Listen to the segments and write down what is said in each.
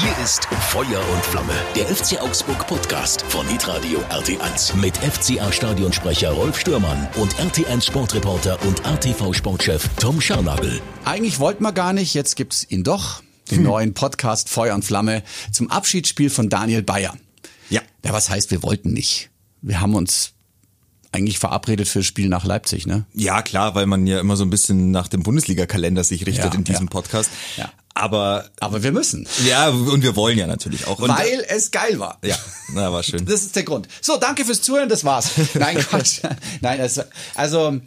Hier ist Feuer und Flamme, der FC Augsburg Podcast von Hitradio RT1 mit FCA Stadionsprecher Rolf Stürmann und RT1 Sportreporter und ATV Sportchef Tom Scharnagel. Eigentlich wollten wir gar nicht, jetzt gibt's ihn doch, den neuen Podcast Feuer und Flamme zum Abschiedsspiel von Daniel Bayer. Ja. Ja, was heißt, wir wollten nicht? Wir haben uns eigentlich verabredet für das Spiel nach Leipzig, ne? Ja, klar, weil man ja immer so ein bisschen nach dem Bundesliga-Kalender sich richtet Ja, in diesem ja. Podcast. Ja. Aber Aber wir müssen. ja, und wir wollen ja natürlich auch. Und, Weil es geil war. ja, na, war schön. Das ist der Grund. So, danke fürs Zuhören, das war's. Nein, Quatsch. Nein, es, also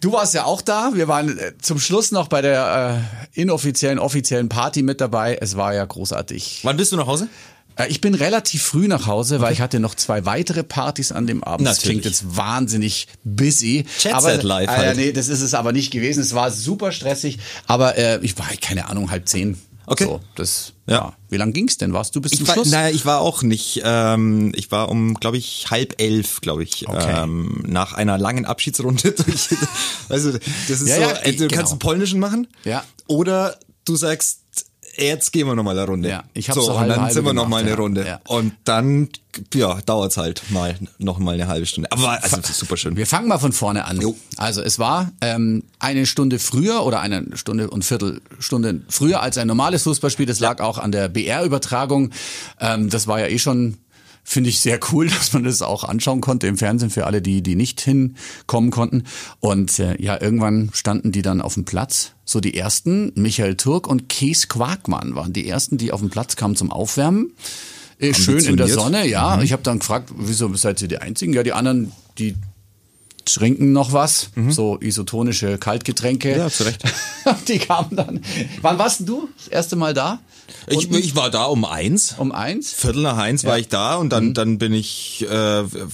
du warst ja auch da. Wir waren äh, zum Schluss noch bei der äh, inoffiziellen, offiziellen Party mit dabei. Es war ja großartig. Wann bist du nach Hause? Äh, Ich bin relativ früh nach Hause, weil ich hatte noch zwei weitere Partys an dem Abend. Das Natürlich. klingt jetzt wahnsinnig busy. Jet aber, Live äh, halt. Nee, das ist es aber nicht gewesen. Es war super stressig. Aber äh, ich war, keine Ahnung, halb zehn. Okay. So, das, Ja. ja. Wie lang ging's denn? Warst du bis zum war, Schluss? naja, ich war auch nicht. Ähm, ich war um, glaube ich, halb elf, glaube ich, Okay. ähm, nach einer langen Abschiedsrunde. durch, also das ist Ja, so, ja, du genau. kannst einen polnischen machen Ja. oder du sagst, jetzt gehen wir noch mal eine Runde. Ja, ich hab's so so und dann halbe sind wir noch gemacht, mal eine. Runde Ja. und dann ja dauert's halt mal noch mal eine halbe Stunde. Aber also das ist super schön. Wir fangen mal von vorne an. Jo. Also es war ähm, eine Stunde früher oder eine Stunde und Viertelstunde früher als ein normales Fußballspiel. Das lag auch an der BR-Übertragung. Ähm, das war ja eh schon finde ich sehr cool, dass man das auch anschauen konnte im Fernsehen für alle, die die nicht hinkommen konnten. Und äh, ja, irgendwann standen die dann auf dem Platz. So die ersten, Michael Turk und Kees Quakmann waren die ersten, die auf den Platz kamen zum Aufwärmen. Äh, Schön in der. Sonne, ja. Ich habe dann gefragt, wieso seid ihr die Einzigen? Ja, die anderen, die trinken noch was, so isotonische Kaltgetränke. Mhm. Ja, zu Recht. die kamen dann. Wann warst denn du das erste Mal da? Ich, ich war da um eins. Um eins? Viertel nach eins war ich da und Mhm. dann, dann bin ich, äh,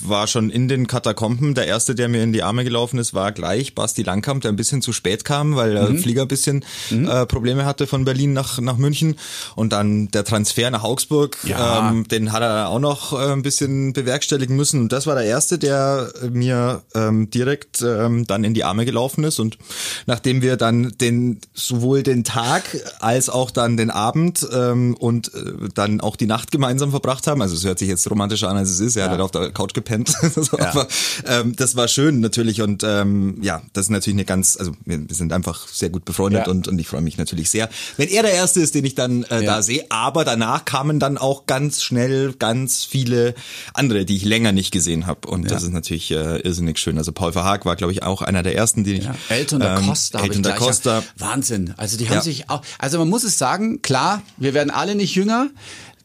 war schon in den Katakomben. Der erste, der mir in die Arme gelaufen ist, war gleich Basti Langkamp, der ein bisschen zu spät kam, weil der Mhm. Flieger ein bisschen äh, Probleme hatte von Berlin nach, nach München. Und dann der Transfer nach Augsburg, Ja. ähm, den hat er auch noch äh, ein bisschen bewerkstelligen müssen. Und das war der erste, der äh, mir ähm, direkt ähm, dann in die Arme gelaufen ist. Und nachdem wir dann den sowohl den Tag als auch dann den Abend ähm, und äh, dann auch die Nacht gemeinsam verbracht haben, also es hört sich jetzt romantischer an, als es ist, er hat halt auf der Couch gepennt, so, Ja. aber ähm, das war schön natürlich und ähm, ja, das ist natürlich eine ganz, also wir, wir sind einfach sehr gut befreundet Ja. und, und ich freue mich natürlich sehr, wenn er der Erste ist, den ich dann äh, Ja. da sehe, aber danach kamen dann auch ganz schnell ganz viele andere, die ich länger nicht gesehen habe und das ist natürlich äh, irrsinnig schön. Also Paul Verhaag war, glaube ich, auch einer der Ersten, die ich... Ja, Elton da ähm, Costa. Elton ich da Costa. Wahnsinn. Also die haben Ja. sich auch, also man muss es sagen, klar, wir werden alle nicht jünger.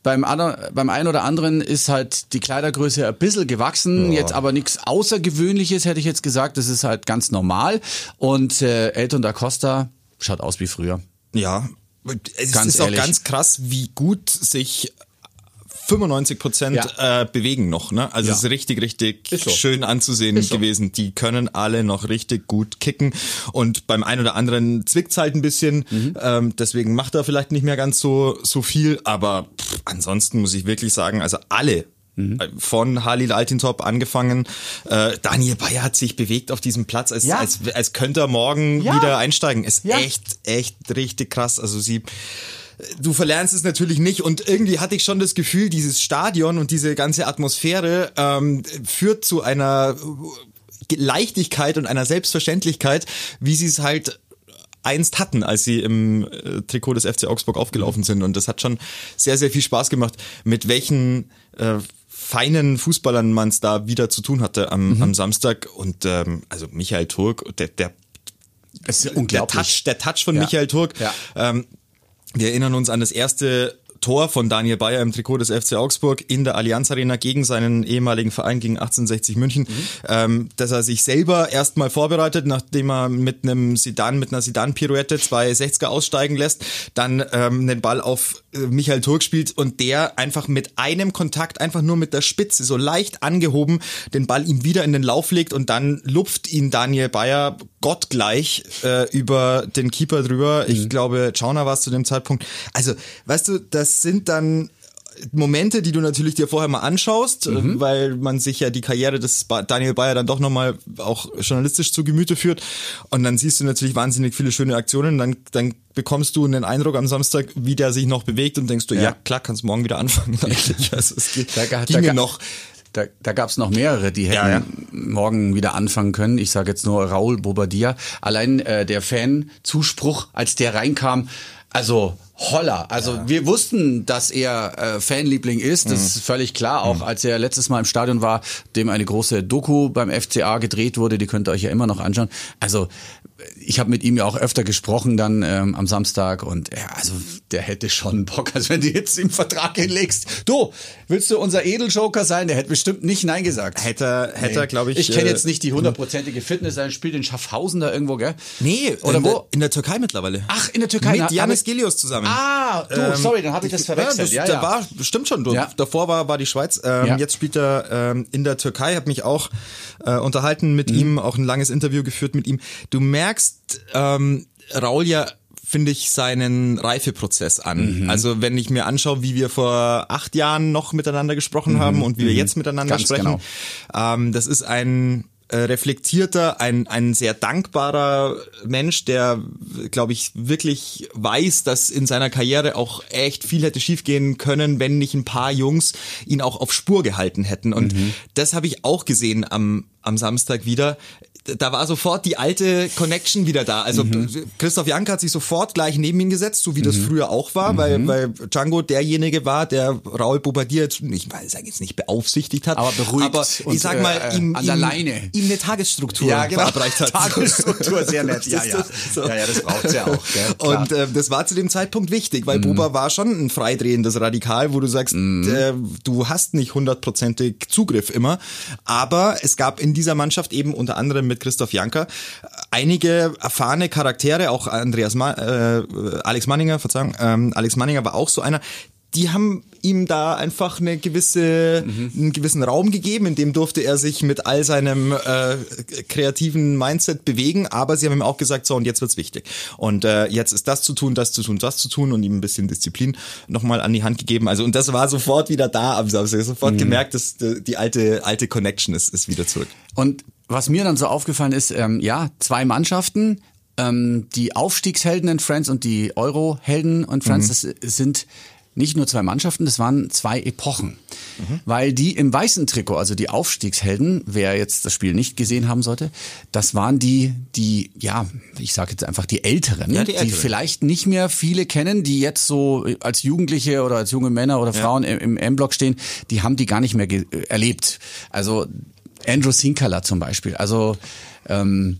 Beim, anderen, beim einen oder anderen ist halt die Kleidergröße ein bisschen gewachsen, jetzt aber nichts Außergewöhnliches, hätte ich jetzt gesagt. Das ist halt ganz normal. Und äh, Elton da Costa schaut aus wie früher. Ja, es Ganz ist auch ehrlich. ganz krass, wie gut sich 95 Prozent Ja. äh, bewegen noch. Ne? Also Ja. es ist richtig, richtig Ist so. schön anzusehen so. gewesen. Die können alle noch richtig gut kicken und beim einen oder anderen zwickt's halt ein bisschen. Mhm. Ähm, deswegen macht er vielleicht nicht mehr ganz so so viel. Aber pff, ansonsten muss ich wirklich sagen, also alle Mhm. äh, von Halil Altintop angefangen. Äh, Daniel Bayer hat sich bewegt auf diesem Platz, als, Ja. als, als könnte er morgen Ja. wieder einsteigen. Ist Ja. echt, echt richtig krass. Also sie, du verlernst es natürlich nicht und irgendwie hatte ich schon das Gefühl, dieses Stadion und diese ganze Atmosphäre ähm, führt zu einer Leichtigkeit und einer Selbstverständlichkeit, wie sie es halt einst hatten, als sie im äh, Trikot des FC Augsburg aufgelaufen sind. Und das hat schon sehr, sehr viel Spaß gemacht, mit welchen äh, feinen Fußballern man es da wieder zu tun hatte am, am Samstag. Und ähm, also Michael Turk, der, der ist der unglaublich. Touch, der Touch von Ja. Michael Turk. Ja. Ähm, wir erinnern uns an das erste Tor von Daniel Bayer im Trikot des FC Augsburg in der Allianz Arena gegen seinen ehemaligen Verein, gegen 1860 München, Mhm. ähm, dass er sich selber erstmal vorbereitet, nachdem er mit einem Sidan, mit einer Sidan-Pirouette zwei 60er aussteigen lässt, dann ähm, den Ball auf Michael Turk spielt und der einfach mit einem Kontakt, einfach nur mit der Spitze, so leicht angehoben, den Ball ihm wieder in den Lauf legt und dann lupft ihn Daniel Bayer gottgleich äh, über den Keeper drüber. Ich glaube, Chauner war es zu dem Zeitpunkt. Also, weißt du, das sind dann Momente, die du natürlich dir vorher mal anschaust, mhm. weil man sich ja die Karriere des Daniel Bayer dann doch nochmal auch journalistisch zu Gemüte führt. Und dann siehst du natürlich wahnsinnig viele schöne Aktionen. Dann, dann bekommst du einen Eindruck am Samstag, wie der sich noch bewegt und denkst du, ja, ja klar, kannst morgen wieder anfangen. Eigentlich. Also es geht, da, ginge da, noch. Da, da gab es noch mehrere, die hätten ja, ja. morgen wieder anfangen können. Ich sage jetzt nur Raul Bobadilla. Allein äh, der Fan-Zuspruch, als der reinkam, also Holler. Also ja. wir wussten, dass er äh, Fanliebling ist. Das mhm. ist völlig klar. Auch mhm. als er letztes Mal im Stadion war, dem eine große Doku beim FCA gedreht wurde, die könnt ihr euch ja immer noch anschauen. Also ich habe mit ihm ja auch öfter gesprochen dann ähm, am Samstag und ja, also der hätte schon Bock, also wenn du jetzt im Vertrag hinlegst, du, willst du unser Edeljoker sein? Der hätte bestimmt nicht Nein gesagt. Hätte, hätte nee. glaube ich. Ich kenne äh, jetzt nicht die hundertprozentige Fitness, er spielt in Schaffhausen da irgendwo, gell? Nee, oder in wo? Der, in der Türkei mittlerweile. Ach, in der Türkei. Mit Janis Gilios zusammen. Ah, du, ähm, sorry, dann habe ich das verwechselt. Ja, das, ja, ja. war, stimmt schon, du. Ja. Davor war, war die Schweiz. Ähm, ja. Jetzt spielt er ähm, in der Türkei, habe mich auch äh, unterhalten mit mhm. ihm, auch ein langes Interview geführt mit ihm. Du merkst, ähm, Raul ja finde ich seinen Reifeprozess an. Mhm. Also wenn ich mir anschaue, wie wir vor acht Jahren noch miteinander gesprochen mhm. haben und wie wir mhm. jetzt miteinander Ganz sprechen, genau. ähm, das ist ein äh, reflektierter, ein, ein sehr dankbarer Mensch, der, glaube ich, wirklich weiß, dass in seiner Karriere auch echt viel hätte schiefgehen können, wenn nicht ein paar Jungs ihn auch auf Spur gehalten hätten. Und mhm. das habe ich auch gesehen am, am Samstag wieder da war sofort die alte Connection wieder da. Also mhm. Christoph Jank hat sich sofort gleich neben ihn gesetzt, so wie das mhm. früher auch war, mhm. weil, weil Django derjenige war, der Raul Bobadilla jetzt, ich sage jetzt nicht beaufsichtigt hat, aber beruhigt aber ich sag mal, äh, ihm, der Leine. ihm eine Tagesstruktur ja, genau. verabreicht hat. Tagesstruktur, sehr nett, ja, ja. So. Ja, ja, das braucht's ja auch. Gell? Und äh, das war zu dem Zeitpunkt wichtig, weil mhm. Boba war schon ein freidrehendes Radikal, wo du sagst, mhm. äh, du hast nicht hundertprozentig Zugriff immer, aber es gab in dieser Mannschaft eben unter anderem mit Christoph Janka. Einige erfahrene Charaktere, auch Andreas Ma äh, Alex Manninger, Verzeihung, ähm, Alex Manninger war auch so einer, die haben ihm da einfach eine gewisse, mhm. einen gewissen Raum gegeben, in dem durfte er sich mit all seinem äh, kreativen Mindset bewegen, aber sie haben ihm auch gesagt, so und jetzt wird's wichtig. Und äh, jetzt ist das zu tun, das zu tun, das zu tun und ihm ein bisschen Disziplin nochmal an die Hand gegeben. Also und das war sofort wieder da am Samstag. Sofort mhm. gemerkt, dass die alte, alte Connection ist, ist wieder zurück. Und was mir dann so aufgefallen ist, ähm, ja, zwei Mannschaften, ähm, die Aufstiegshelden in Friends und die Euro-Helden und Friends, mhm. das sind nicht nur zwei Mannschaften, das waren zwei Epochen. Mhm. Weil die im weißen Trikot, also die Aufstiegshelden, wer jetzt das Spiel nicht gesehen haben sollte, das waren die, die, ja, ich sage jetzt einfach die Älteren, ja, die, Älteren. die, vielleicht nicht mehr viele kennen, die jetzt so als Jugendliche oder als junge Männer oder Frauen ja. im M-Block stehen, die haben die gar nicht mehr erlebt. Also Andrew Sinkala zum Beispiel. Also ähm,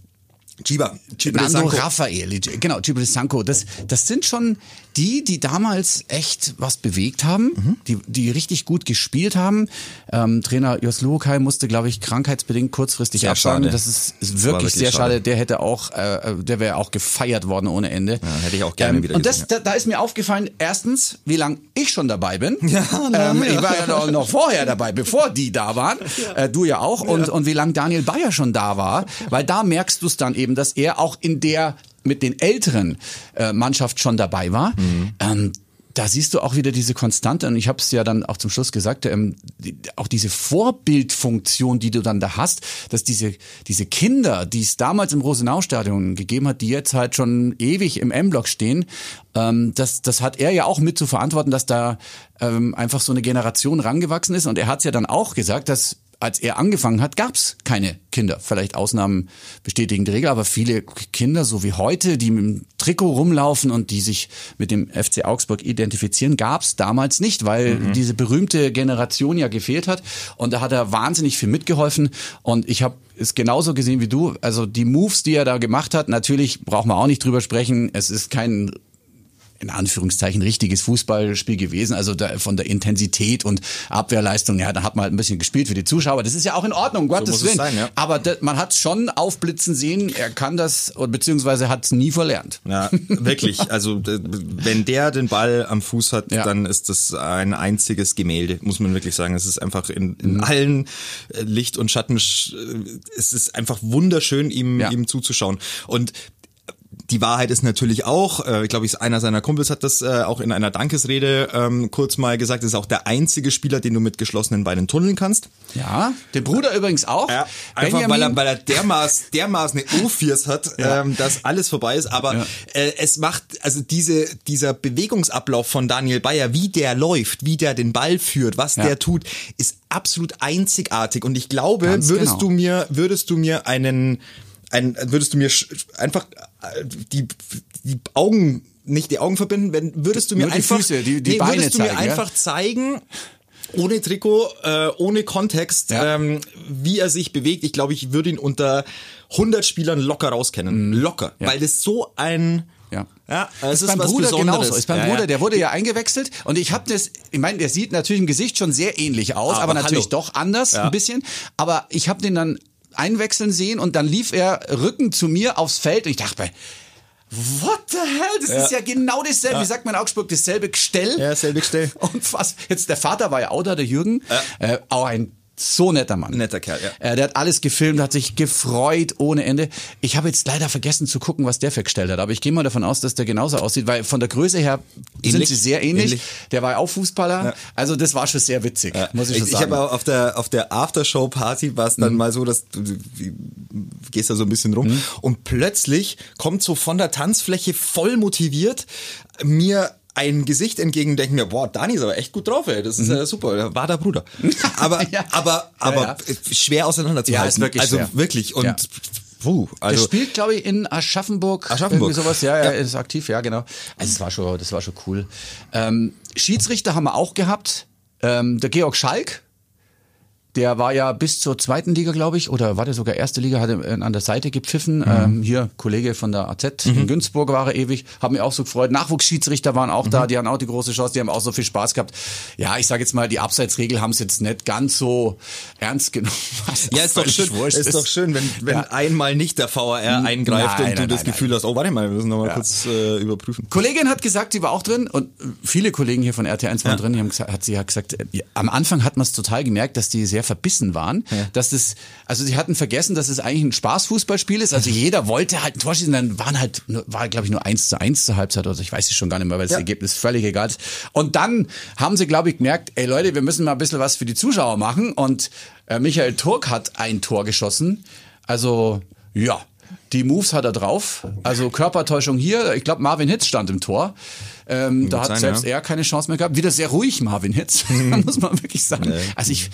Chiba, Nando Raphael, genau, Gibril Sanko. Das, das sind schon die, die damals echt was bewegt haben, mhm. die, die richtig gut gespielt haben. Ähm, Trainer Jos Luokai musste, glaube ich, krankheitsbedingt kurzfristig sehr absagen. Das ist, ist wirklich, wirklich, sehr schade. schade. Der hätte auch, äh, der wäre auch gefeiert worden ohne Ende. Ja, hätte ich auch gerne ähm, wieder Und das, da, da, ist mir aufgefallen, erstens, wie lange ich schon dabei bin. Ja, ähm, ja. Ich war ja noch, noch, vorher dabei, bevor die da waren. Ja. Äh, du ja auch. Und, und wie lange Daniel Bayer schon da war. Weil da merkst du es dann eben, dass er auch in der mit den älteren äh, Mannschaft schon dabei war. Mhm. Ähm, da siehst du auch wieder diese Konstante und ich habe es ja dann auch zum Schluss gesagt, ähm, die, auch diese Vorbildfunktion, die du dann da hast, dass diese diese Kinder, die es damals im Rosenau-Stadion gegeben hat, die jetzt halt schon ewig im M-Block stehen, ähm, das das hat er ja auch mit zu verantworten, dass da ähm, einfach so eine Generation rangewachsen ist und er hat es ja dann auch gesagt, dass als er angefangen hat, gab es keine Kinder. Vielleicht Ausnahmen bestätigen die Regel, aber viele Kinder, so wie heute, die mit dem Trikot rumlaufen und die sich mit dem FC Augsburg identifizieren, gab es damals nicht, weil mhm. diese berühmte Generation ja gefehlt hat. Und da hat er wahnsinnig viel mitgeholfen. Und ich habe es genauso gesehen wie du. Also die Moves, die er da gemacht hat, natürlich braucht man auch nicht drüber sprechen. Es ist kein in Anführungszeichen richtiges Fußballspiel gewesen. Also da, von der Intensität und Abwehrleistung, ja, da hat man halt ein bisschen gespielt für die Zuschauer. Das ist ja auch in Ordnung, Gottes so Willen. Sein, ja. Aber das, man hat schon aufblitzen sehen, er kann das, beziehungsweise hat es nie verlernt. Ja, wirklich. Also wenn der den Ball am Fuß hat, ja. dann ist das ein einziges Gemälde, muss man wirklich sagen. Es ist einfach in, in mhm. allen äh, Licht und Schatten, es ist einfach wunderschön, ihm, ja. ihm zuzuschauen. Und die Wahrheit ist natürlich auch, äh, ich glaube, einer seiner Kumpels hat das äh, auch in einer Dankesrede ähm, kurz mal gesagt, ist auch der einzige Spieler, den du mit geschlossenen Beinen tunneln kannst. Ja, der Bruder übrigens auch. Ja, einfach weil er, weil er dermaßen, dermaßen eine U-Fiers hat, ja. ähm, dass alles vorbei ist. Aber ja. äh, es macht, also diese, dieser Bewegungsablauf von Daniel Bayer, wie der läuft, wie der den Ball führt, was der tut, ist absolut einzigartig. Und ich glaube, Ganz würdest genau. du mir, würdest du mir einen, ein, würdest du mir einfach die, die Augen nicht die Augen verbinden, wenn würdest du mir einfach die Füße, die, die nee, Beine würdest du zeigen, mir einfach ja? zeigen, ohne Trikot, äh, ohne Kontext, ja. ähm, wie er sich bewegt. Ich glaube, ich würde ihn unter 100 Spielern locker rauskennen. Mhm. Locker. Ja. Weil das so ein ja. Ja, es ist, ist beim Bruder Besonderes. genauso. Ist beim ja, Bruder, ja. der wurde ja eingewechselt und ich habe das, ich meine, der sieht natürlich im Gesicht schon sehr ähnlich aus, aber, aber natürlich hallo. doch anders ein bisschen. Aber ich habe den dann einwechseln sehen und dann lief er Rücken zu mir aufs Feld und ich dachte, What the hell? Das ja. ist ja genau dasselbe. Ja. Wie sagt man in Augsburg? Dasselbe Gestell. Ja, dasselbe Gestell. Und was? Jetzt, der Vater war ja auch da, der Jürgen. Ja. Äh, auch ein so netter Mann. Netter Kerl, ja. Äh, der hat alles gefilmt, hat sich gefreut ohne Ende. Ich habe jetzt leider vergessen zu gucken, was der festgestellt hat, aber ich gehe mal davon aus, dass der genauso aussieht, weil von der Größe her ähnlich. sind sie sehr ähnlich. ähnlich. Der war ja auch Fußballer, ja. also das war schon sehr witzig, ja. muss ich schon sagen. Ich habe auf der auf der Aftershow Party war es dann mhm. mal so, dass du, du, gehst da so ein bisschen rum mhm. und plötzlich kommt so von der Tanzfläche voll motiviert mir ein Gesicht entgegen denken mir, boah, Dani ist aber echt gut drauf, ey. Das ist mhm. ja super. War der Bruder. Aber, ja. aber, aber ja, ja. schwer auseinanderzuhalten. Ja, ist wirklich Also schwer. wirklich. Und Puh, also der spielt, glaube ich, in Aschaffenburg. Aschaffenburg. Irgendwie sowas, ja, er ist aktiv, ja, genau. Also das war schon, das war schon cool. Ähm, Schiedsrichter haben wir auch gehabt. Ähm, der Georg Schalk, der war ja bis zur zweiten Liga, glaube ich, oder war der sogar erste Liga, hat er an der Seite gepfiffen. Mhm. Ähm, hier, Kollege von der AZ mhm. in Günzburg war er ewig, haben mich auch so gefreut. Nachwuchsschiedsrichter waren auch mhm. da, die haben auch die große Chance, die haben auch so viel Spaß gehabt. Ja, ich sage jetzt mal, die Abseitsregel haben es jetzt nicht ganz so ernst genommen. Ja, ist doch schön, ist, ist doch schön, wenn, wenn ja. einmal nicht der VAR eingreift nein, und du nein, das nein, Gefühl hast, oh, warte mal, wir müssen nochmal ja. kurz äh, überprüfen. Kollegin hat gesagt, sie war auch drin und viele Kollegen hier von RT1 waren ja. drin, die haben gesagt, hat sie hat gesagt, äh, am Anfang hat man es total gemerkt, dass die sehr verbissen waren ja. dass das, also sie hatten vergessen, dass es eigentlich ein Spaßfußballspiel ist. Also jeder wollte halt ein Tor schießen, dann waren halt, war glaube ich nur eins zu eins zur Halbzeit oder ich weiß es schon gar nicht mehr, weil das ja. Ergebnis völlig egal ist. Und dann haben sie, glaube ich, gemerkt, ey Leute, wir müssen mal ein bisschen was für die Zuschauer machen. Und äh, Michael Turk hat ein Tor geschossen. Also, ja, die Moves hat er drauf. Also Körpertäuschung hier. Ich glaube, Marvin Hitz stand im Tor. Ähm, da hat sein, selbst ja. er keine Chance mehr gehabt. Wieder sehr ruhig, Marvin Hitz, muss man wirklich sagen. Nee. Also ich,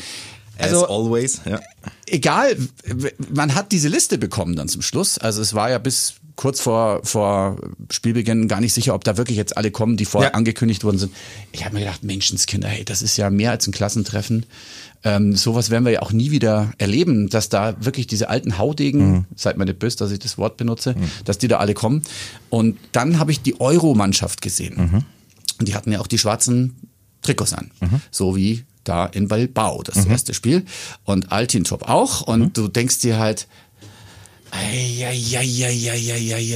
also, As always, ja. Egal, man hat diese Liste bekommen dann zum Schluss. Also es war ja bis kurz vor, vor Spielbeginn gar nicht sicher, ob da wirklich jetzt alle kommen, die vorher ja. angekündigt worden sind. Ich habe mir gedacht, Menschenskinder, hey, das ist ja mehr als ein Klassentreffen. Ähm, sowas werden wir ja auch nie wieder erleben, dass da wirklich diese alten Haudegen, mhm. seid mir nicht böse, dass ich das Wort benutze, mhm. dass die da alle kommen. Und dann habe ich die Euro-Mannschaft gesehen. Mhm. Und die hatten ja auch die schwarzen Trikots an. Mhm. So wie da in Bilbao, das mhm. erste Spiel. Und Altintop auch. Und mhm. du denkst dir halt,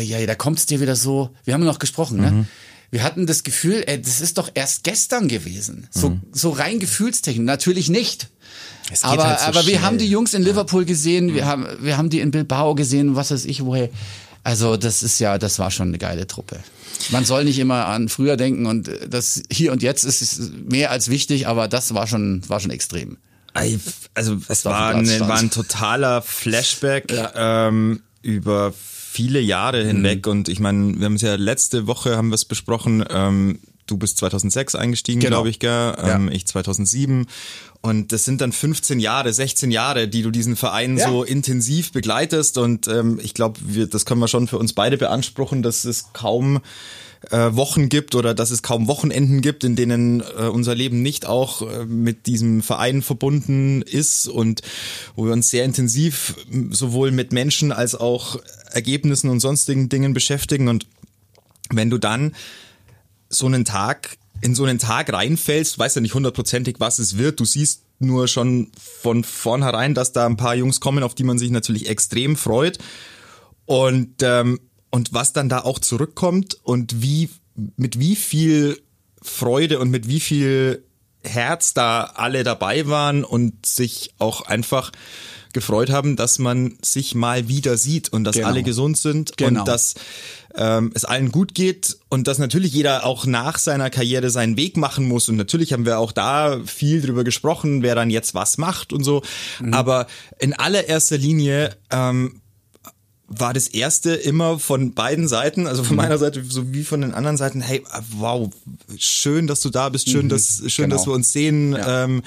ja, da kommt es dir wieder so, wir haben noch gesprochen, ne? Mhm. Wir hatten das Gefühl, ey, das ist doch erst gestern gewesen. So, mhm. so rein gefühlstechnisch. Natürlich nicht. Aber, halt so aber wir haben die Jungs in Liverpool gesehen, mhm. wir haben, wir haben die in Bilbao gesehen, was weiß ich woher. Also das ist ja, das war schon eine geile Truppe. Man soll nicht immer an früher denken und das hier und jetzt ist mehr als wichtig, aber das war schon, war schon extrem. Also es war, ein, war ein totaler Flashback ja. ähm, über viele Jahre hinweg mhm. und ich meine, wir haben es ja letzte Woche haben wir es besprochen. Ähm, du bist 2006 eingestiegen, genau. glaube ich, gell? Ähm, ja. Ich 2007 und das sind dann 15 Jahre, 16 Jahre, die du diesen Verein ja. so intensiv begleitest. Und ähm, ich glaube, das können wir schon für uns beide beanspruchen, dass es kaum äh, Wochen gibt oder dass es kaum Wochenenden gibt, in denen äh, unser Leben nicht auch äh, mit diesem Verein verbunden ist und wo wir uns sehr intensiv sowohl mit Menschen als auch Ergebnissen und sonstigen Dingen beschäftigen. Und wenn du dann so einen Tag in so einen Tag reinfällst, weißt ja nicht hundertprozentig, was es wird. Du siehst nur schon von vornherein, dass da ein paar Jungs kommen, auf die man sich natürlich extrem freut. Und, ähm, und was dann da auch zurückkommt und wie, mit wie viel Freude und mit wie viel Herz da alle dabei waren und sich auch einfach gefreut haben, dass man sich mal wieder sieht und dass Genau. alle gesund sind Genau. und dass ähm, es allen gut geht und dass natürlich jeder auch nach seiner Karriere seinen Weg machen muss. Und natürlich haben wir auch da viel drüber gesprochen, wer dann jetzt was macht und so. Mhm. Aber in allererster Linie ähm, war das erste immer von beiden Seiten, also Mhm. von meiner Seite sowie von den anderen Seiten, hey, wow, schön, dass du da bist, schön, dass, schön, genau. dass wir uns sehen, Ja. ähm,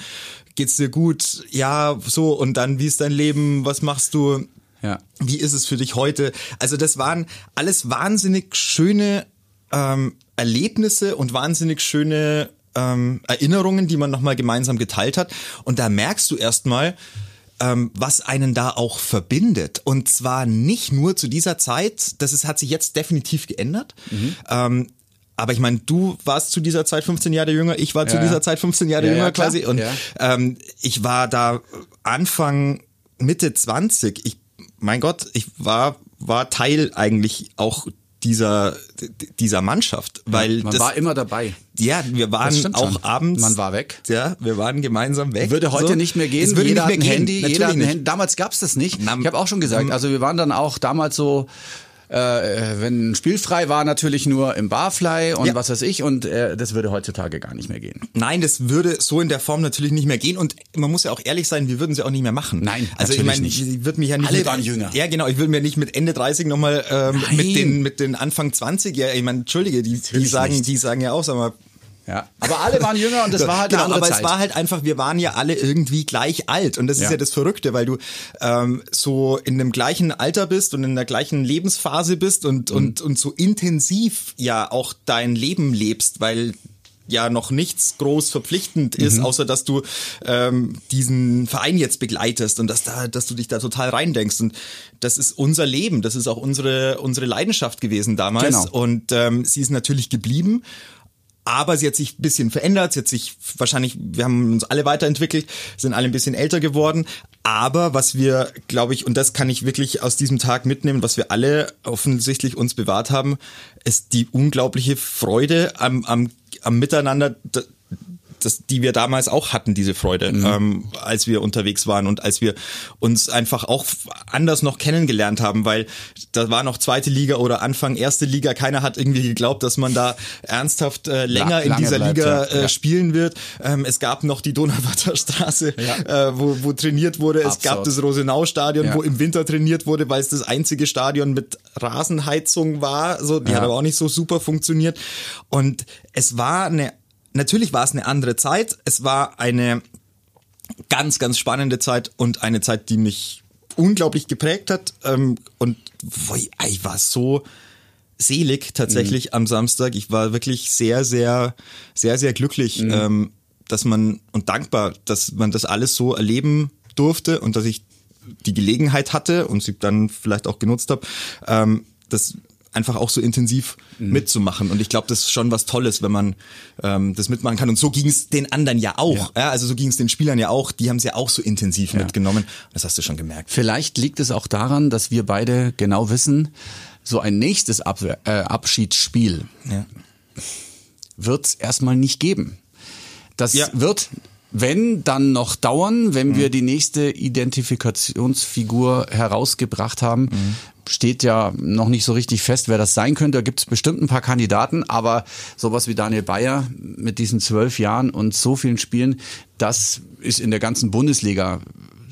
geht's dir gut, ja, so, und dann, wie ist dein Leben, was machst du, Ja. wie ist es für dich heute? Also das waren alles wahnsinnig schöne ähm, Erlebnisse und wahnsinnig schöne ähm, Erinnerungen, die man nochmal gemeinsam geteilt hat. Und da merkst du erstmal, ähm, was einen da auch verbindet. Und zwar nicht nur zu dieser Zeit, das ist, hat sich jetzt definitiv geändert. Ähm, aber ich meine, du warst zu dieser Zeit 15 Jahre jünger, ich war zu Ja, dieser ja. Zeit 15 Jahre Ja, jünger ja, quasi. Und Ja. ähm, ich war da Anfang, Mitte 20. Ich, mein Gott, ich war, war Teil eigentlich auch dieser, dieser Mannschaft, weil Man das, war immer dabei. ja, wir waren auch schon. abends. Man war weg. Ja, wir waren gemeinsam weg. Würde heute So. nicht mehr gehen. Es würde jeder nicht mehr gehen. Handy, Natürlich jeder ein nicht. Handy. Damals gab's das nicht. Ich habe auch schon gesagt, also wir waren dann auch damals so, äh, wenn spielfrei war, natürlich nur im Barfly und Ja. was weiß ich. Und äh, das würde heutzutage gar nicht mehr gehen. Nein, das würde so in der Form natürlich nicht mehr gehen und man muss ja auch ehrlich sein, wir würden sie auch nicht mehr machen. Nein, also ich meine, nicht. ich würde mich ja nicht Alle mit, waren jünger. Ja, genau, ich würde mir nicht mit Ende 30 nochmal ähm, Nein. mit den mit den Anfang 20 ja, ich meine, entschuldige, die, die sagen, nicht. die sagen ja auch, sag mal, Ja. Aber alle waren jünger und das war halt genau, eine andere aber Zeit. es war halt einfach, wir waren ja alle irgendwie gleich alt und das ist Ja. ja das Verrückte, weil du ähm, so in dem gleichen Alter bist und in der gleichen Lebensphase bist und Mhm. und und so intensiv ja auch dein Leben lebst, weil ja noch nichts groß verpflichtend Mhm. ist, außer dass du ähm, diesen Verein jetzt begleitest und dass da, dass du dich da total reindenkst und das ist unser Leben, das ist auch unsere unsere Leidenschaft gewesen damals Genau. und ähm, sie ist natürlich geblieben aber sie hat sich ein bisschen verändert, sie hat sich wahrscheinlich, wir haben uns alle weiterentwickelt, sind alle ein bisschen älter geworden. Aber was wir, glaube ich, und das kann ich wirklich aus diesem Tag mitnehmen, was wir alle offensichtlich uns bewahrt haben, ist die unglaubliche Freude am, am, am Miteinander, das, die wir damals auch hatten, diese Freude, ähm, als wir unterwegs waren und als wir uns einfach auch anders noch kennengelernt haben, weil da war noch zweite Liga oder Anfang erste Liga. Keiner hat irgendwie geglaubt, dass man da ernsthaft äh, länger in lange dieser bleibt, Liga ja. äh, Ja. spielen wird. Ähm, es gab noch die Donauwörther Straße, Ja. äh, wo, wo trainiert wurde. Es gab das Rosenau-Stadion, Ja. wo im Winter trainiert wurde, weil es das einzige Stadion mit Rasenheizung war. So, die Ja. hat aber auch nicht so super funktioniert. Und es war eine, natürlich war es eine andere Zeit. Es war eine ganz, ganz spannende Zeit und eine Zeit, die mich unglaublich geprägt hat. Ähm, und ich, war so selig tatsächlich am Samstag. Ich war wirklich sehr, sehr, sehr, sehr glücklich, ähm, dass man und dankbar, dass man das alles so erleben durfte und dass ich die Gelegenheit hatte und sie dann vielleicht auch genutzt habe, ähm, das einfach auch so intensiv mitzumachen. Und ich glaube, das ist schon was Tolles, wenn man ähm, das mitmachen kann. Und so ging es den anderen ja auch. Ja. also so ging es den Spielern ja auch. Die haben es ja auch so intensiv mitgenommen. Das hast du schon gemerkt. Vielleicht liegt es auch daran, dass wir beide genau wissen, so ein nächstes Ab äh, Abschiedsspiel Ja. wird es erstmal nicht geben. Das Ja. wird, wenn, dann noch dauern, wenn wir die nächste Identifikationsfigur herausgebracht haben. Steht ja noch nicht so richtig fest, wer das sein könnte. Da gibt es bestimmt ein paar Kandidaten, aber sowas wie Daniel Bayer mit diesen zwölf Jahren und so vielen Spielen, das ist in der ganzen Bundesliga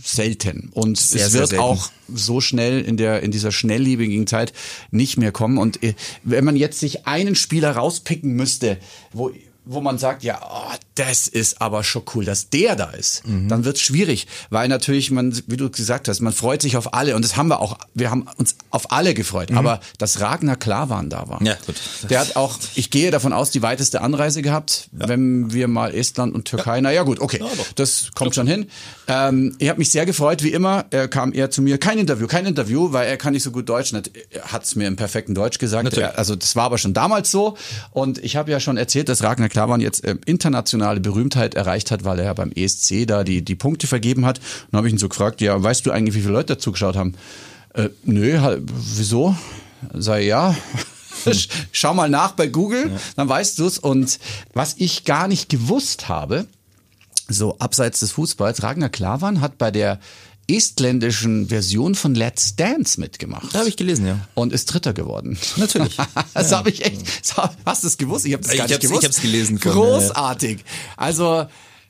selten. Und Sehr, es wird auch so schnell in der in dieser schnelllebigen Zeit nicht mehr kommen. Und äh, wenn man jetzt sich einen Spieler rauspicken müsste, wo wo man sagt, ja, oh, das ist aber schon cool, dass der da ist, Mhm. dann wird's schwierig, weil natürlich man, wie du gesagt hast, man freut sich auf alle. Und das haben wir auch, wir haben uns auf alle gefreut, aber dass Ragnar Klavan da war. Mhm. Ja, gut. Der hat auch, ich gehe davon aus, die weiteste Anreise gehabt, wenn wir mal Estland und Türkei, na ja gut, okay, das kommt schon hin. Ähm, ich habe mich sehr gefreut, wie immer, er kam er zu mir, kein Interview, kein Interview, weil er kann nicht so gut Deutsch, er hat's mir im perfekten Deutsch gesagt, er, also das war aber schon damals so. Und ich habe ja schon erzählt, dass Ragnar Klavan jetzt ähm, internationale Berühmtheit erreicht hat, weil er ja beim ESC da die, die Punkte vergeben hat. Und dann habe ich ihn so gefragt, ja, weißt du eigentlich, wie viele Leute dazu geschaut haben? Äh, nö, halt, wieso? Sei ja. Schau mal nach bei Google, dann weißt du's. Und was ich gar nicht gewusst habe, so abseits des Fußballs, Ragnar Klavan hat bei der estländischen Version von Let's Dance mitgemacht. Da habe ich gelesen, ja. Und ist Dritter geworden. Natürlich. das habe ich echt. Hast du es gewusst? Ich habe das gar Ich nicht hab's- gewusst. ich hab's gelesen von, Großartig. Also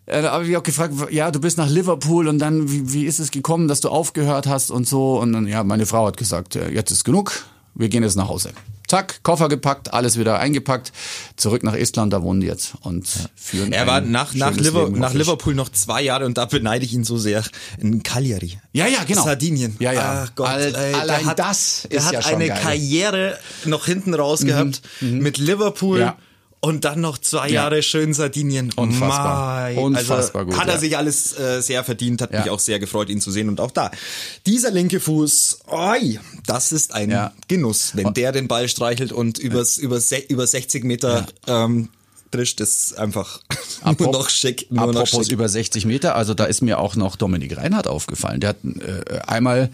äh, da habe ich auch gefragt, ja, du bist nach Liverpool und dann, wie, wie ist es gekommen, dass du aufgehört hast und so? Und dann, ja, meine Frau hat gesagt, äh, jetzt ist genug, wir gehen jetzt nach Hause. Zack, Koffer gepackt, alles wieder eingepackt, zurück nach Estland, da wohnen die jetzt und führen Er war nach, nach, Liver Leben, nach. Liverpool noch zwei Jahre und da beneide ich ihn so sehr. In Cagliari. Ja, ja, genau. Sardinien. Ja, ja. Ach Gott, Al- ey, der allein hat, das der ist hat ja schon eine geil. Mhm. Karriere noch hinten raus gehabt mit Liverpool. Ja. Und dann noch zwei Ja. Jahre schön Sardinien. Unfassbar. Mai. Unfassbar also gut, Hat er ja. sich alles äh, sehr verdient, hat Ja. mich auch sehr gefreut, ihn zu sehen. Und auch da, dieser linke Fuß, oi, das ist ein. Genuss, wenn der den Ball streichelt und übers, über, über 60 Meter ähm, drischt, ist einfach nur noch schick. Nur noch Apropos schick. über 60 Meter, also da ist mir auch noch Dominik Reinhardt aufgefallen. Der hat äh, einmal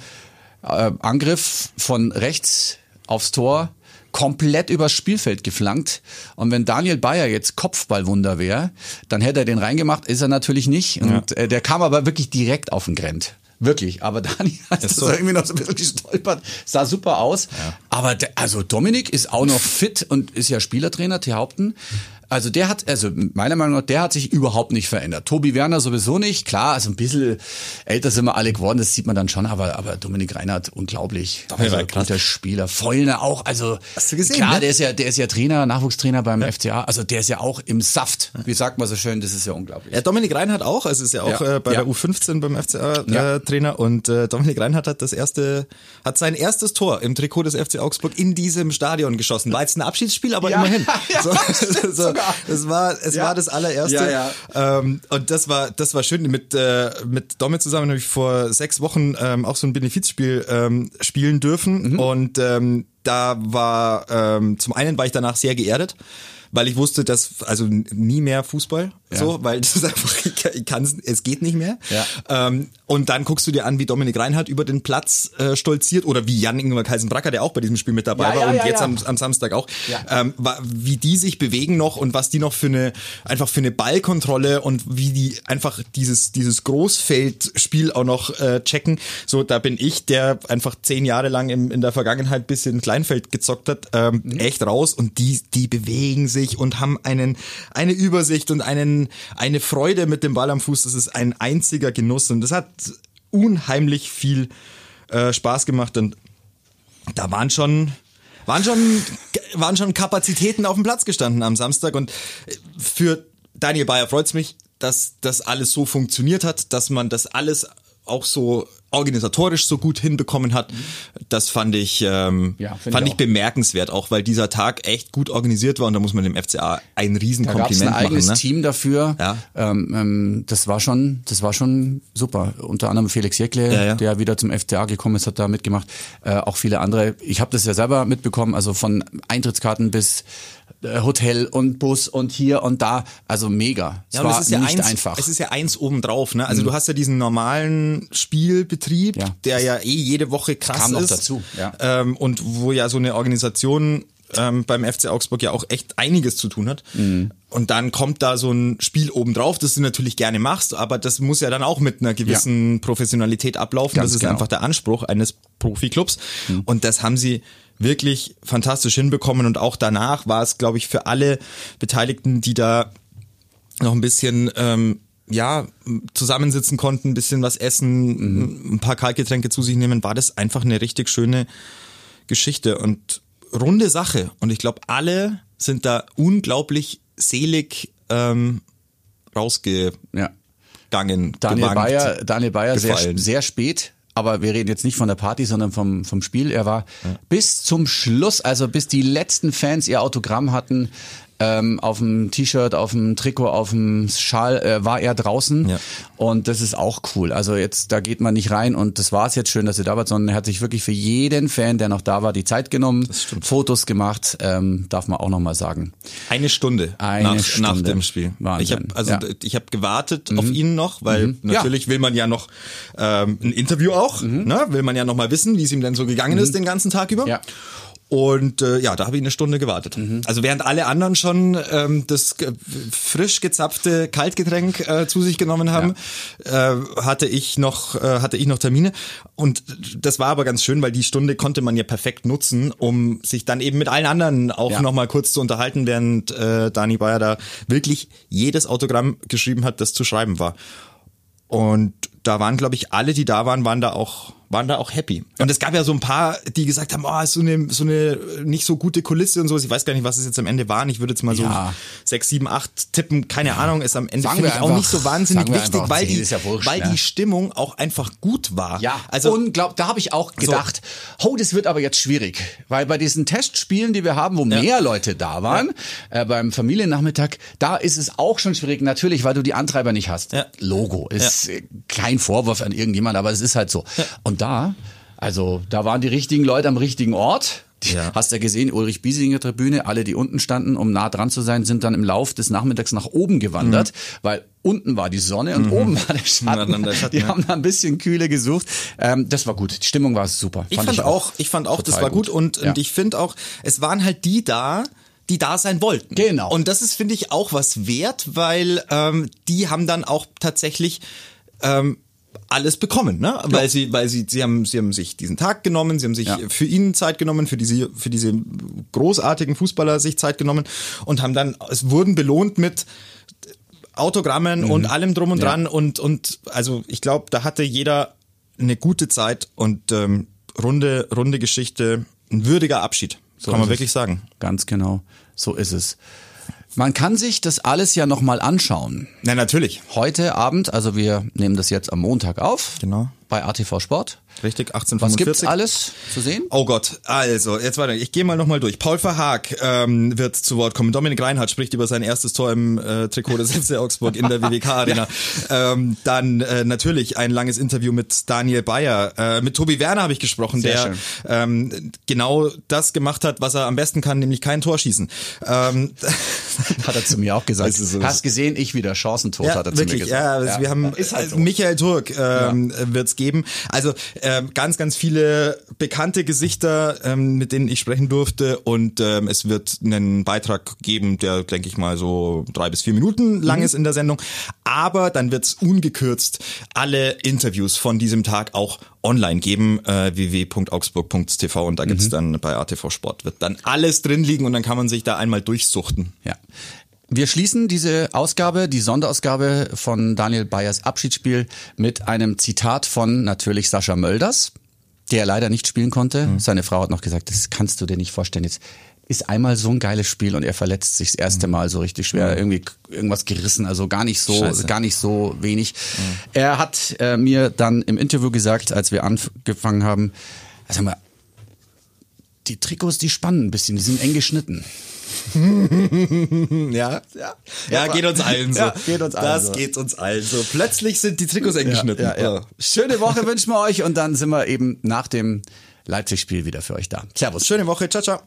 äh, Angriff von rechts aufs Tor komplett übers Spielfeld geflankt. Und wenn Daniel Bayer jetzt Kopfballwunder wäre, dann hätte er den reingemacht, ist er natürlich nicht. Und äh, der kam aber wirklich direkt auf den Grenz. Wirklich, aber Daniel hat das so. irgendwie noch so ein bisschen gestolpert. Sah super aus. Aber der, also Dominik ist auch noch fit und ist ja Spielertrainer, T. Haupten. Also der hat, also meiner Meinung nach, der hat sich überhaupt nicht verändert. Tobi Werner sowieso nicht. Klar, also ein bisschen älter sind wir alle geworden, das sieht man dann schon, aber, aber Dominik Reinhardt, unglaublich. Dominik also, guter Spieler. Feulner auch, also Hast du gesehen, klar, ne? der ist ja, der ist ja Trainer, Nachwuchstrainer beim FCA. Also der ist ja auch im Saft. Wie sagt man so schön, das ist ja unglaublich. Ja, Dominik Reinhardt auch, also ist ja auch Ja. äh, bei Ja. der U15 beim FCA Ja. äh, Trainer und äh, Dominik Reinhardt hat das erste, hat sein erstes Tor im Trikot des FC Augsburg in diesem Stadion geschossen. War jetzt ein Abschiedsspiel, aber Ja. immerhin. Ja, so, stimmt so, es war, es Ja. war das allererste. Ja, ja. Ähm, und das war, das war schön. Mit äh, mit Domi zusammen habe ich vor sechs Wochen ähm, auch so ein Benefizspiel ähm, spielen dürfen Mhm. und ähm, da war ähm, zum einen war ich danach sehr geerdet. Weil ich wusste, dass also nie mehr Fußball, Ja. so, weil das ist einfach, ich, kann- ich kann es geht nicht mehr. Ja. Ähm, und dann guckst du dir an, wie Dominik Reinhardt über den Platz äh, stolziert oder wie Jan Ingwer Kaisenbracker, der auch bei diesem Spiel mit dabei Ja, war und jetzt. Am, am Samstag auch, ähm, wie die sich bewegen noch und was die noch für eine einfach für eine Ballkontrolle und wie die einfach dieses dieses Großfeldspiel auch noch äh, checken. So, da bin ich, der einfach zehn Jahre lang im, in der Vergangenheit bisschen Kleinfeld gezockt hat, ähm, Mhm. echt raus und die die bewegen sich und haben einen eine Übersicht und einen eine Freude mit dem Ball am Fuß. Das ist ein einziger Genuss und das hat unheimlich viel äh, Spaß gemacht und da waren schon waren schon waren schon Kapazitäten auf dem Platz gestanden am Samstag und äh, für Daniel Bayer freut's mich, dass das alles so funktioniert hat, dass man das alles auch so organisatorisch so gut hinbekommen hat. Das fand ich ähm, Ja, fand ich auch. bemerkenswert, auch weil dieser Tag echt gut organisiert war und da muss man dem FCA ein Da gab es Riesenkompliment ein eigenes machen. Ne? Team dafür. Ja. Ähm, ähm, das war schon, das war schon super. Unter anderem Felix Jäckle, Ja, ja. der wieder zum FCA gekommen ist, hat da mitgemacht. Äh, auch viele andere. Ich habe das ja selber mitbekommen, also von Eintrittskarten bis Hotel und Bus und hier und da. Also mega. Es Ja, war es ist ja nicht eins, einfach. Mhm. Es ist ja eins obendrauf, ne? Also du hast ja diesen normalen Spielbetrieb, Ja. der ja eh jede Woche krass kam noch ist. dazu, ja. Ähm, und wo ja so eine Organisation ähm, beim FC Augsburg ja auch echt einiges zu tun hat. Mhm. Und dann kommt da so ein Spiel obendrauf, das du natürlich gerne machst, aber das muss ja dann auch mit einer gewissen Professionalität ablaufen. Ganz das ist genau. einfach der Anspruch eines Profiklubs. Und das haben sie wirklich fantastisch hinbekommen. Und auch danach war es, glaube ich, für alle Beteiligten, die da noch ein bisschen ähm, ja zusammensitzen konnten, ein bisschen was essen, ein paar Kaltgetränke zu sich nehmen, war das einfach eine richtig schöne Geschichte und runde Sache. Und ich glaube, alle sind da unglaublich selig ähm, rausgegangen. ja. Daniel gewankt. Bayer, Daniel Bayer sehr, gefallen. sehr spät. Aber wir reden jetzt nicht von der Party, sondern vom, vom Spiel. Er war bis zum Schluss, also bis die letzten Fans ihr Autogramm hatten, ähm, auf dem T-Shirt, auf dem Trikot, auf dem Schal, äh, war er draußen. Ja. Und das ist auch cool. Also jetzt, da geht man nicht rein und das war es jetzt schön, dass ihr da wart, sondern er hat sich wirklich für jeden Fan, der noch da war, die Zeit genommen, Fotos gemacht, ähm, darf man auch nochmal sagen. Eine Stunde, Eine nach, Stunde. nach dem Spiel. Wahnsinn. Ich habe also Ja. Mhm. ich habe gewartet auf ihn noch, weil Ja. natürlich will man ja noch ähm, ein Interview auch, Mhm. ne? Will man ja noch mal wissen, wie es ihm denn so gegangen ist den ganzen Tag über. Ja. Und äh, ja, da habe ich eine Stunde gewartet. Mhm. Also während alle anderen schon ähm, das frisch gezapfte Kaltgetränk äh, zu sich genommen haben, äh, hatte ich noch äh, hatte ich noch Termine. Und das war aber ganz schön, weil die Stunde konnte man ja perfekt nutzen, um sich dann eben mit allen anderen auch Ja. noch mal kurz zu unterhalten, während äh, Dani Bayer da wirklich jedes Autogramm geschrieben hat, das zu schreiben war. Und da waren, glaube ich, alle, die da waren, waren da auch waren da auch happy. Und es gab ja so ein paar, die gesagt haben, oh, ist so eine, so eine nicht so gute Kulisse und sowas. Ich weiß gar nicht, was es jetzt am Ende waren. Ich würde jetzt mal so Ja. sechs, sieben, acht tippen. Keine Ahnung, ist am Ende finde ich auch einfach- nicht so wahnsinnig wichtig, weil, die, ja wurscht, weil ne? die Stimmung auch einfach gut war. Ja, also und glaub, da habe ich auch gedacht, oh, das wird aber jetzt schwierig, weil bei diesen Testspielen, die wir haben, wo mehr Leute da waren, äh, beim Familiennachmittag, da ist es auch schon schwierig, natürlich, weil du die Antreiber nicht hast. Ja. Logo ist äh, kein Vorwurf an irgendjemand, aber es ist halt so. Und da, also da waren die richtigen Leute am richtigen Ort. Ja. Hast ja gesehen, Ulrich Biesinger Tribüne, alle, die unten standen, um nah dran zu sein, sind dann im Lauf des Nachmittags nach oben gewandert, weil unten war die Sonne und oben war der Schatten. Der Schatten, die ja. haben da ein bisschen Kühle gesucht. Ähm, das war gut. Die Stimmung war super. Ich fand, auch, ich fand auch, das war gut, und, Ja. und ich finde auch, es waren halt die da, die da sein wollten. Genau. Und das ist, finde ich, auch was wert, weil ähm, die haben dann auch tatsächlich ähm, alles bekommen, ne? Weil sie, weil sie, sie haben, sie haben sich diesen Tag genommen, sie haben sich Ja. für ihn Zeit genommen, für diese, für diese großartigen Fußballer sich Zeit genommen und haben dann, es wurden belohnt mit Autogrammen und allem drum und Mhm. Ja. dran und und also ich glaube, da hatte jeder eine gute Zeit und ähm, runde runde Geschichte, ein würdiger Abschied, kann man wirklich sagen. Ganz genau. So ist es. Man kann sich das alles ja nochmal anschauen. Na natürlich, Heute Abend, also wir nehmen das jetzt am Montag auf. Genau. Bei ATV Sport. richtig Was 1845. gibt's alles zu sehen? Oh Gott, also, jetzt weiter. Ich gehe mal nochmal durch. Paul Verhaag ähm, wird zu Wort kommen. Dominik Reinhardt spricht über sein erstes Tor im äh, Trikot des FC Augsburg in der WWK-Arena. ähm, dann äh, natürlich ein langes Interview mit Daniel Bayer. Äh, mit Tobi Werner habe ich gesprochen, Sehr der schön. ähm, genau das gemacht hat, was er am besten kann, nämlich kein Tor schießen. Ähm, Hat er zu mir auch gesagt. So. Hast gesehen, ich wieder Chancentod, ja, hat er zu wirklich, mir gesagt. Ja, also wir haben halt so. Michael Turk ähm, wird's geben. Also ähm, ganz, ganz viele bekannte Gesichter, ähm, mit denen ich sprechen durfte und ähm, es wird einen Beitrag geben, der, denke ich mal, so drei bis vier Minuten lang Mhm. ist in der Sendung. Aber dann wird's ungekürzt alle Interviews von diesem Tag auch online geben, äh, www.augsburg.tv und da gibt's Mhm. dann bei ATV Sport wird dann alles drin liegen und dann kann man sich da einmal durchsuchten. Ja. Wir schließen diese Ausgabe, die Sonderausgabe von Daniel Bayers Abschiedsspiel mit einem Zitat von natürlich Sascha Mölders, der leider nicht spielen konnte. Mhm. Seine Frau hat noch gesagt, das kannst du dir nicht vorstellen. Jetzt ist einmal so ein geiles Spiel und er verletzt sich das erste Mal so richtig schwer, irgendwie irgendwas gerissen, also gar nicht so, Mhm. Scheiße. Mhm. gar nicht so wenig. Er hat äh, mir dann im Interview gesagt, als wir angefangen haben, sag mal, die Trikots, die spannen ein bisschen, die sind eng geschnitten. Ja, ja. Ja, geht uns allen so. Ja, geht uns allen das so. geht uns allen so. Plötzlich sind die Trikots eng geschnitten. Ja, ja. Oh. Schöne Woche wünschen wir euch und dann sind wir eben nach dem Leipzig-Spiel wieder für euch da. Servus. Schöne Woche. Ciao, ciao.